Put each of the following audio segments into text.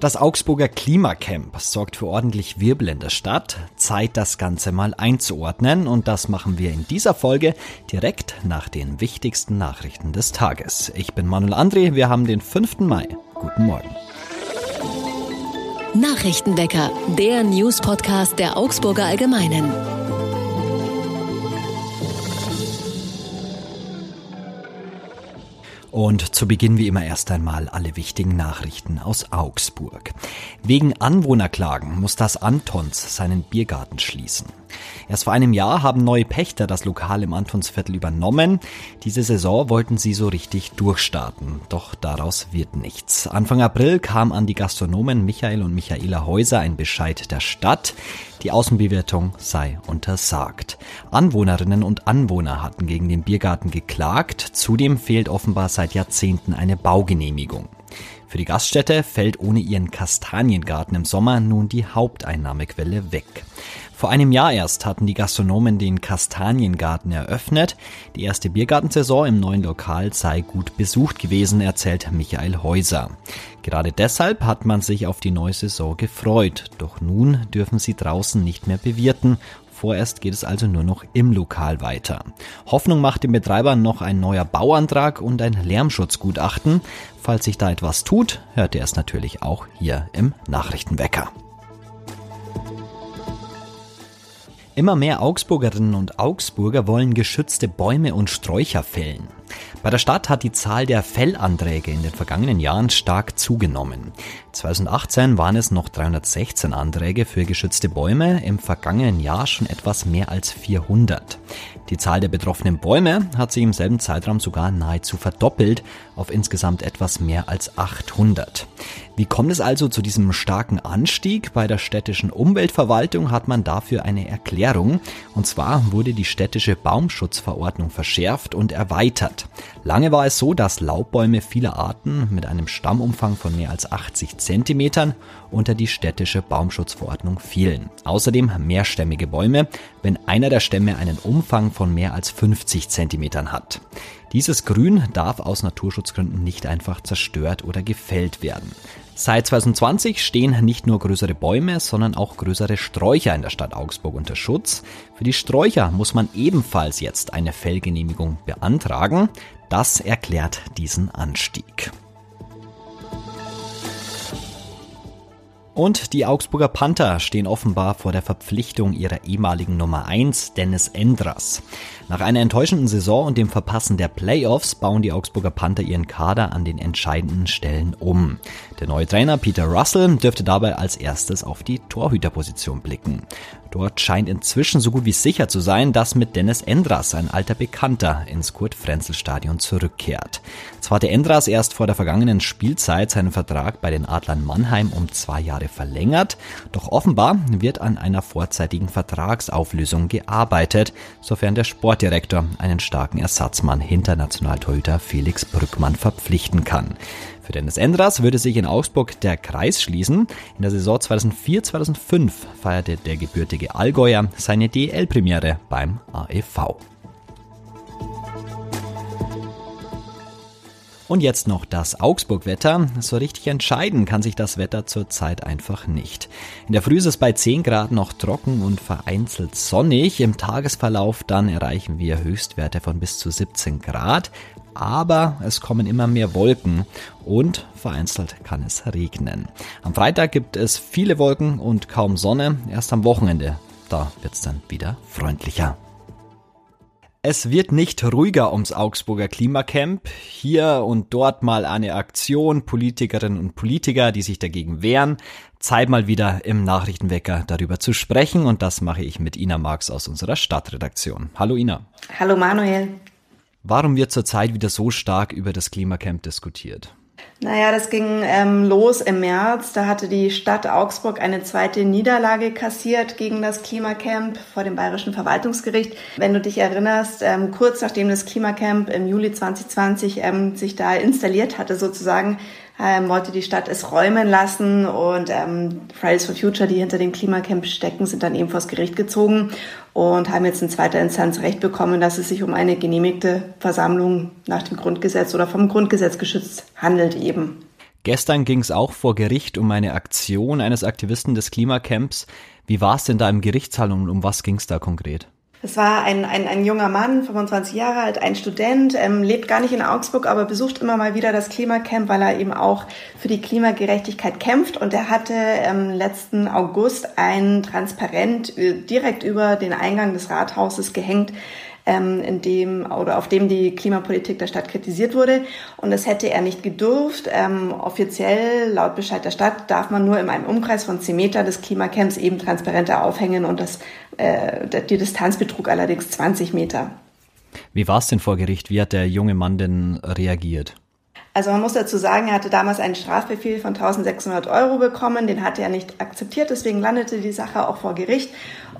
Das Augsburger Klimacamp sorgt für ordentlich Wirbel in der Stadt. Zeit, das Ganze mal einzuordnen. Und das machen wir in dieser Folge direkt nach den wichtigsten Nachrichten des Tages. Ich bin Manuel André. Wir haben den 5. Mai. Guten Morgen. Nachrichtenwecker, der News-Podcast der Augsburger Allgemeinen. Und zu Beginn wie immer erst einmal alle wichtigen Nachrichten aus Augsburg. Wegen Anwohnerklagen muss das Antons seinen Biergarten schließen. Erst vor einem Jahr haben neue Pächter das Lokal im Antonsviertel übernommen. Diese Saison wollten sie so richtig durchstarten. Doch daraus wird nichts. Anfang April kam an die Gastronomen Michael und Michaela Häuser ein Bescheid der Stadt. Die Außenbewirtung sei untersagt. Anwohnerinnen und Anwohner hatten gegen den Biergarten geklagt. Zudem fehlt offenbar seit Jahrzehnten eine Baugenehmigung. Für die Gaststätte fällt ohne ihren Kastaniengarten im Sommer nun die Haupteinnahmequelle weg. Vor einem Jahr erst hatten die Gastronomen den Kastaniengarten eröffnet. Die erste Biergartensaison im neuen Lokal sei gut besucht gewesen, erzählt Michael Häuser. Gerade deshalb hat man sich auf die neue Saison gefreut. Doch nun dürfen sie draußen nicht mehr bewirten. Vorerst geht es also nur noch im Lokal weiter. Hoffnung macht dem Betreiber noch ein neuer Bauantrag und ein Lärmschutzgutachten. Falls sich da etwas tut, hört er es natürlich auch hier im Nachrichtenwecker. Immer mehr Augsburgerinnen und Augsburger wollen geschützte Bäume und Sträucher fällen. Bei der Stadt hat die Zahl der Fellanträge in den vergangenen Jahren stark zugenommen. 2018 waren es noch 316 Anträge für geschützte Bäume, im vergangenen Jahr schon etwas mehr als 400. Die Zahl der betroffenen Bäume hat sich im selben Zeitraum sogar nahezu verdoppelt auf insgesamt etwas mehr als 800. Wie kommt es also zu diesem starken Anstieg? Bei der städtischen Umweltverwaltung hat man dafür eine Erklärung. Und zwar wurde die städtische Baumschutzverordnung verschärft und erweitert. Lange war es so, dass Laubbäume vieler Arten mit einem Stammumfang von mehr als 80 Zentimetern unter die städtische Baumschutzverordnung fielen. Außerdem mehrstämmige Bäume, wenn einer der Stämme einen Umfang von mehr als 50 Zentimetern hat. Dieses Grün darf aus Naturschutzgründen nicht einfach zerstört oder gefällt werden. Seit 2020 stehen nicht nur größere Bäume, sondern auch größere Sträucher in der Stadt Augsburg unter Schutz. Für die Sträucher muss man ebenfalls jetzt eine Fellgenehmigung beantragen. Das erklärt diesen Anstieg. Und die Augsburger Panther stehen offenbar vor der Verpflichtung ihrer ehemaligen Nummer 1, Dennis Endras. Nach einer enttäuschenden Saison und dem Verpassen der Playoffs bauen die Augsburger Panther ihren Kader an den entscheidenden Stellen um. Der neue Trainer Peter Russell dürfte dabei als erstes auf die Torhüterposition blicken. Dort scheint inzwischen so gut wie sicher zu sein, dass mit Dennis Endras ein alter Bekannter ins Kurt-Frenzel-Stadion zurückkehrt. Zwar hatte Endras erst vor der vergangenen Spielzeit seinen Vertrag bei den Adlern Mannheim um zwei Jahre verlängert, doch offenbar wird an einer vorzeitigen Vertragsauflösung gearbeitet, sofern der Sportdirektor einen starken Ersatzmann hinter Nationaltorhüter Felix Brückmann verpflichten kann. Für Dennis Endras würde sich in Augsburg der Kreis schließen. In der Saison 2004-2005 feierte der gebürtige Allgäuer seine DL-Premiere beim AEV. Und jetzt noch das Augsburg-Wetter. So richtig entscheiden kann sich das Wetter zurzeit einfach nicht. In der Früh ist es bei 10 Grad noch trocken und vereinzelt sonnig. Im Tagesverlauf dann erreichen wir Höchstwerte von bis zu 17 Grad aber es kommen immer mehr Wolken und vereinzelt kann es regnen. Am Freitag gibt es viele Wolken und kaum Sonne, erst am Wochenende, da wird es dann wieder freundlicher. Es wird nicht ruhiger ums Augsburger Klimacamp. Hier und dort mal eine Aktion, Politikerinnen und Politiker, die sich dagegen wehren. Zeit mal wieder im Nachrichtenwecker darüber zu sprechen und das mache ich mit Ina Marx aus unserer Stadtredaktion. Hallo Ina. Hallo Manuel. Warum wird zurzeit wieder so stark über das Klimacamp diskutiert? Naja, das ging ähm, los im März. Da hatte die Stadt Augsburg eine zweite Niederlage kassiert gegen das Klimacamp vor dem Bayerischen Verwaltungsgericht. Wenn du dich erinnerst, ähm, kurz nachdem das Klimacamp im Juli 2020 ähm, sich da installiert hatte sozusagen, ähm, wollte die Stadt es räumen lassen und ähm, Fridays for Future, die hinter dem Klimacamp stecken, sind dann eben vors Gericht gezogen und haben jetzt in zweiter Instanz Recht bekommen, dass es sich um eine genehmigte Versammlung nach dem Grundgesetz oder vom Grundgesetz geschützt handelt eben. Gestern ging es auch vor Gericht um eine Aktion eines Aktivisten des Klimacamps. Wie war es denn da im Gerichtssaal und um was ging es da konkret? Es war ein, ein, ein junger Mann, 25 Jahre alt, ein Student, ähm, lebt gar nicht in Augsburg, aber besucht immer mal wieder das Klimacamp, weil er eben auch für die Klimagerechtigkeit kämpft. Und er hatte ähm, letzten August ein Transparent äh, direkt über den Eingang des Rathauses gehängt, ähm, in dem oder auf dem die Klimapolitik der Stadt kritisiert wurde. Und das hätte er nicht gedurft. Ähm, offiziell, laut Bescheid der Stadt, darf man nur in einem Umkreis von 10 Meter des Klimacamps eben Transparente aufhängen und das, äh, die Distanz betrug allerdings 20 Meter. Wie war es denn vor Gericht? Wie hat der junge Mann denn reagiert? Also man muss dazu sagen, er hatte damals einen Strafbefehl von 1600 Euro bekommen, den hatte er nicht akzeptiert, deswegen landete die Sache auch vor Gericht.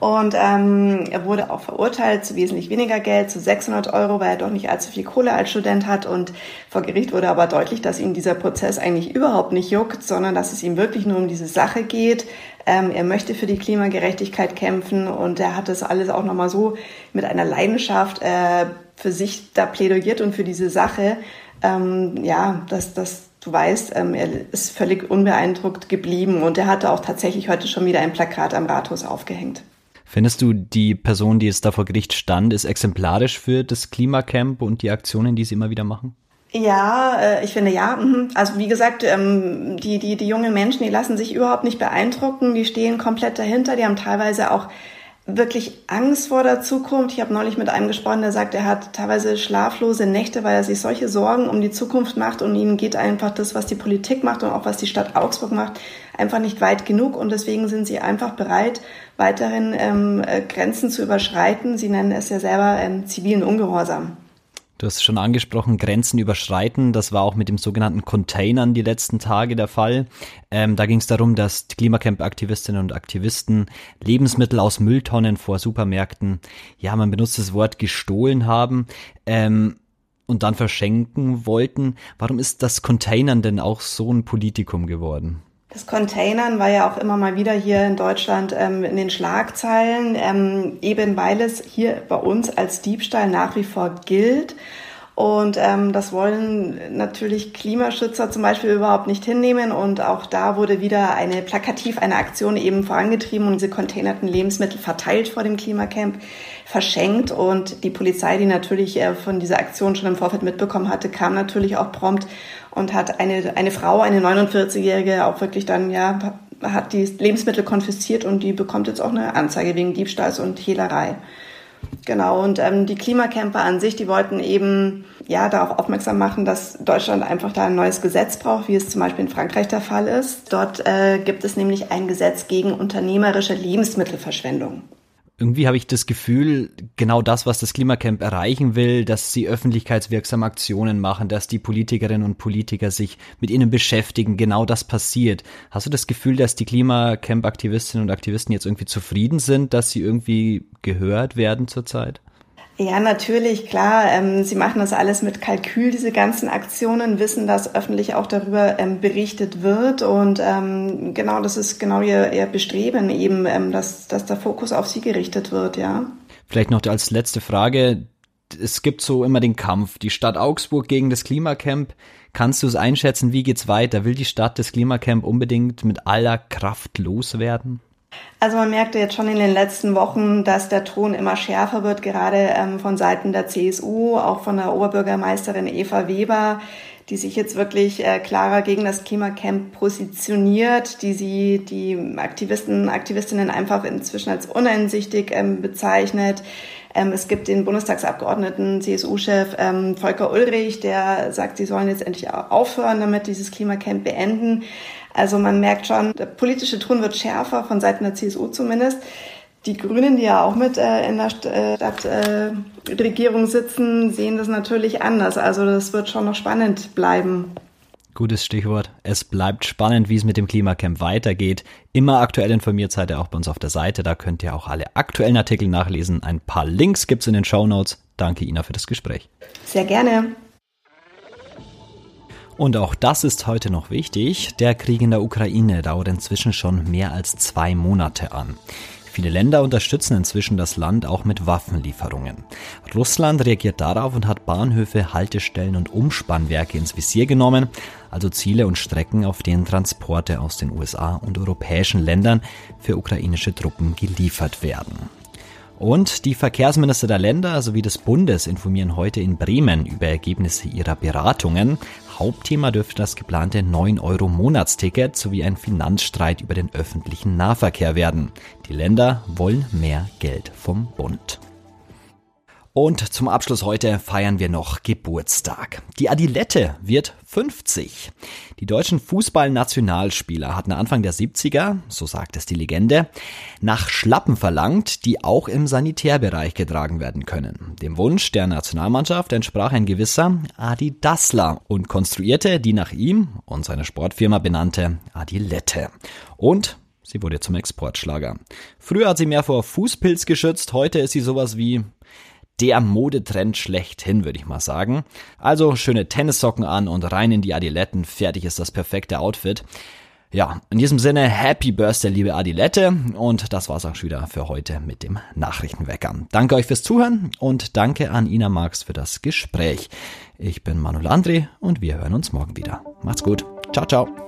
Und ähm, er wurde auch verurteilt zu wesentlich weniger Geld, zu 600 Euro, weil er doch nicht allzu viel Kohle als Student hat. Und vor Gericht wurde aber deutlich, dass ihm dieser Prozess eigentlich überhaupt nicht juckt, sondern dass es ihm wirklich nur um diese Sache geht. Ähm, er möchte für die Klimagerechtigkeit kämpfen und er hat das alles auch nochmal so mit einer Leidenschaft äh, für sich da plädiert und für diese Sache, ähm, ja, dass, dass du weißt, ähm, er ist völlig unbeeindruckt geblieben und er hatte auch tatsächlich heute schon wieder ein Plakat am Rathaus aufgehängt. Findest du, die Person, die jetzt da vor Gericht stand, ist exemplarisch für das Klimacamp und die Aktionen, die sie immer wieder machen? Ja, äh, ich finde ja. Mhm. Also wie gesagt, ähm, die, die, die jungen Menschen, die lassen sich überhaupt nicht beeindrucken, die stehen komplett dahinter, die haben teilweise auch wirklich Angst vor der Zukunft. Ich habe neulich mit einem gesprochen, der sagt, er hat teilweise schlaflose Nächte, weil er sich solche Sorgen um die Zukunft macht und ihnen geht einfach das, was die Politik macht und auch was die Stadt Augsburg macht, einfach nicht weit genug und deswegen sind sie einfach bereit, weiterhin ähm, äh, Grenzen zu überschreiten. Sie nennen es ja selber ähm, zivilen Ungehorsam. Du hast schon angesprochen, Grenzen überschreiten. Das war auch mit dem sogenannten Containern die letzten Tage der Fall. Ähm, da ging es darum, dass Klimacamp-Aktivistinnen und Aktivisten Lebensmittel aus Mülltonnen vor Supermärkten, ja, man benutzt das Wort gestohlen haben. Ähm, und dann verschenken wollten. Warum ist das Containern denn auch so ein Politikum geworden? Das Containern war ja auch immer mal wieder hier in Deutschland ähm, in den Schlagzeilen, ähm, eben weil es hier bei uns als Diebstahl nach wie vor gilt. Und ähm, das wollen natürlich Klimaschützer zum Beispiel überhaupt nicht hinnehmen. Und auch da wurde wieder eine plakativ eine Aktion eben vorangetrieben und diese containerten Lebensmittel verteilt vor dem Klimacamp, verschenkt. Und die Polizei, die natürlich äh, von dieser Aktion schon im Vorfeld mitbekommen hatte, kam natürlich auch prompt und hat eine, eine Frau, eine 49-Jährige, auch wirklich dann, ja, hat die Lebensmittel konfisziert und die bekommt jetzt auch eine Anzeige wegen Diebstahls und Hehlerei. Genau, und ähm, die Klimacamper an sich, die wollten eben ja darauf aufmerksam machen, dass Deutschland einfach da ein neues Gesetz braucht, wie es zum Beispiel in Frankreich der Fall ist. Dort äh, gibt es nämlich ein Gesetz gegen unternehmerische Lebensmittelverschwendung irgendwie habe ich das Gefühl, genau das, was das Klimacamp erreichen will, dass sie öffentlichkeitswirksame Aktionen machen, dass die Politikerinnen und Politiker sich mit ihnen beschäftigen, genau das passiert. Hast du das Gefühl, dass die Klimacamp-Aktivistinnen und Aktivisten jetzt irgendwie zufrieden sind, dass sie irgendwie gehört werden zurzeit? Ja, natürlich, klar. Ähm, sie machen das alles mit Kalkül, diese ganzen Aktionen, wissen, dass öffentlich auch darüber ähm, berichtet wird. Und ähm, genau, das ist genau ihr, ihr Bestreben, eben, ähm, dass, dass der Fokus auf sie gerichtet wird, ja. Vielleicht noch als letzte Frage. Es gibt so immer den Kampf, die Stadt Augsburg gegen das Klimacamp. Kannst du es einschätzen, wie geht's weiter? Will die Stadt das Klimacamp unbedingt mit aller Kraft loswerden? Also man merkte jetzt schon in den letzten Wochen, dass der Ton immer schärfer wird, gerade ähm, von Seiten der CSU, auch von der Oberbürgermeisterin Eva Weber, die sich jetzt wirklich äh, klarer gegen das Klimacamp positioniert, die sie die Aktivisten, Aktivistinnen einfach inzwischen als uneinsichtig ähm, bezeichnet. Ähm, es gibt den Bundestagsabgeordneten, CSU-Chef ähm, Volker Ulrich, der sagt, sie sollen jetzt endlich aufhören, damit dieses Klimacamp beenden. Also man merkt schon, der politische Ton wird schärfer, von Seiten der CSU zumindest. Die Grünen, die ja auch mit äh, in der Stadtregierung äh, sitzen, sehen das natürlich anders. Also das wird schon noch spannend bleiben. Gutes Stichwort. Es bleibt spannend, wie es mit dem Klimacamp weitergeht. Immer aktuell informiert seid ihr auch bei uns auf der Seite. Da könnt ihr auch alle aktuellen Artikel nachlesen. Ein paar Links gibt es in den Show Notes. Danke Ina für das Gespräch. Sehr gerne. Und auch das ist heute noch wichtig. Der Krieg in der Ukraine dauert inzwischen schon mehr als zwei Monate an. Viele Länder unterstützen inzwischen das Land auch mit Waffenlieferungen. Russland reagiert darauf und hat Bahnhöfe, Haltestellen und Umspannwerke ins Visier genommen, also Ziele und Strecken, auf denen Transporte aus den USA und europäischen Ländern für ukrainische Truppen geliefert werden. Und die Verkehrsminister der Länder sowie des Bundes informieren heute in Bremen über Ergebnisse ihrer Beratungen. Hauptthema dürfte das geplante 9-Euro-Monatsticket sowie ein Finanzstreit über den öffentlichen Nahverkehr werden. Die Länder wollen mehr Geld vom Bund. Und zum Abschluss heute feiern wir noch Geburtstag. Die Adilette wird 50. Die deutschen Fußballnationalspieler hatten Anfang der 70er, so sagt es die Legende, nach Schlappen verlangt, die auch im Sanitärbereich getragen werden können. Dem Wunsch der Nationalmannschaft entsprach ein gewisser Adi Dassler und konstruierte die nach ihm und seiner Sportfirma benannte Adilette. Und Sie wurde zum Exportschlager. Früher hat sie mehr vor Fußpilz geschützt, heute ist sie sowas wie der Modetrend schlechthin, würde ich mal sagen. Also schöne Tennissocken an und rein in die Adiletten. Fertig ist das perfekte Outfit. Ja, in diesem Sinne, Happy Birthday, liebe Adilette. Und das war's auch schon wieder für heute mit dem Nachrichtenwecker. Danke euch fürs Zuhören und danke an Ina Marx für das Gespräch. Ich bin Manuel André und wir hören uns morgen wieder. Macht's gut. Ciao, ciao.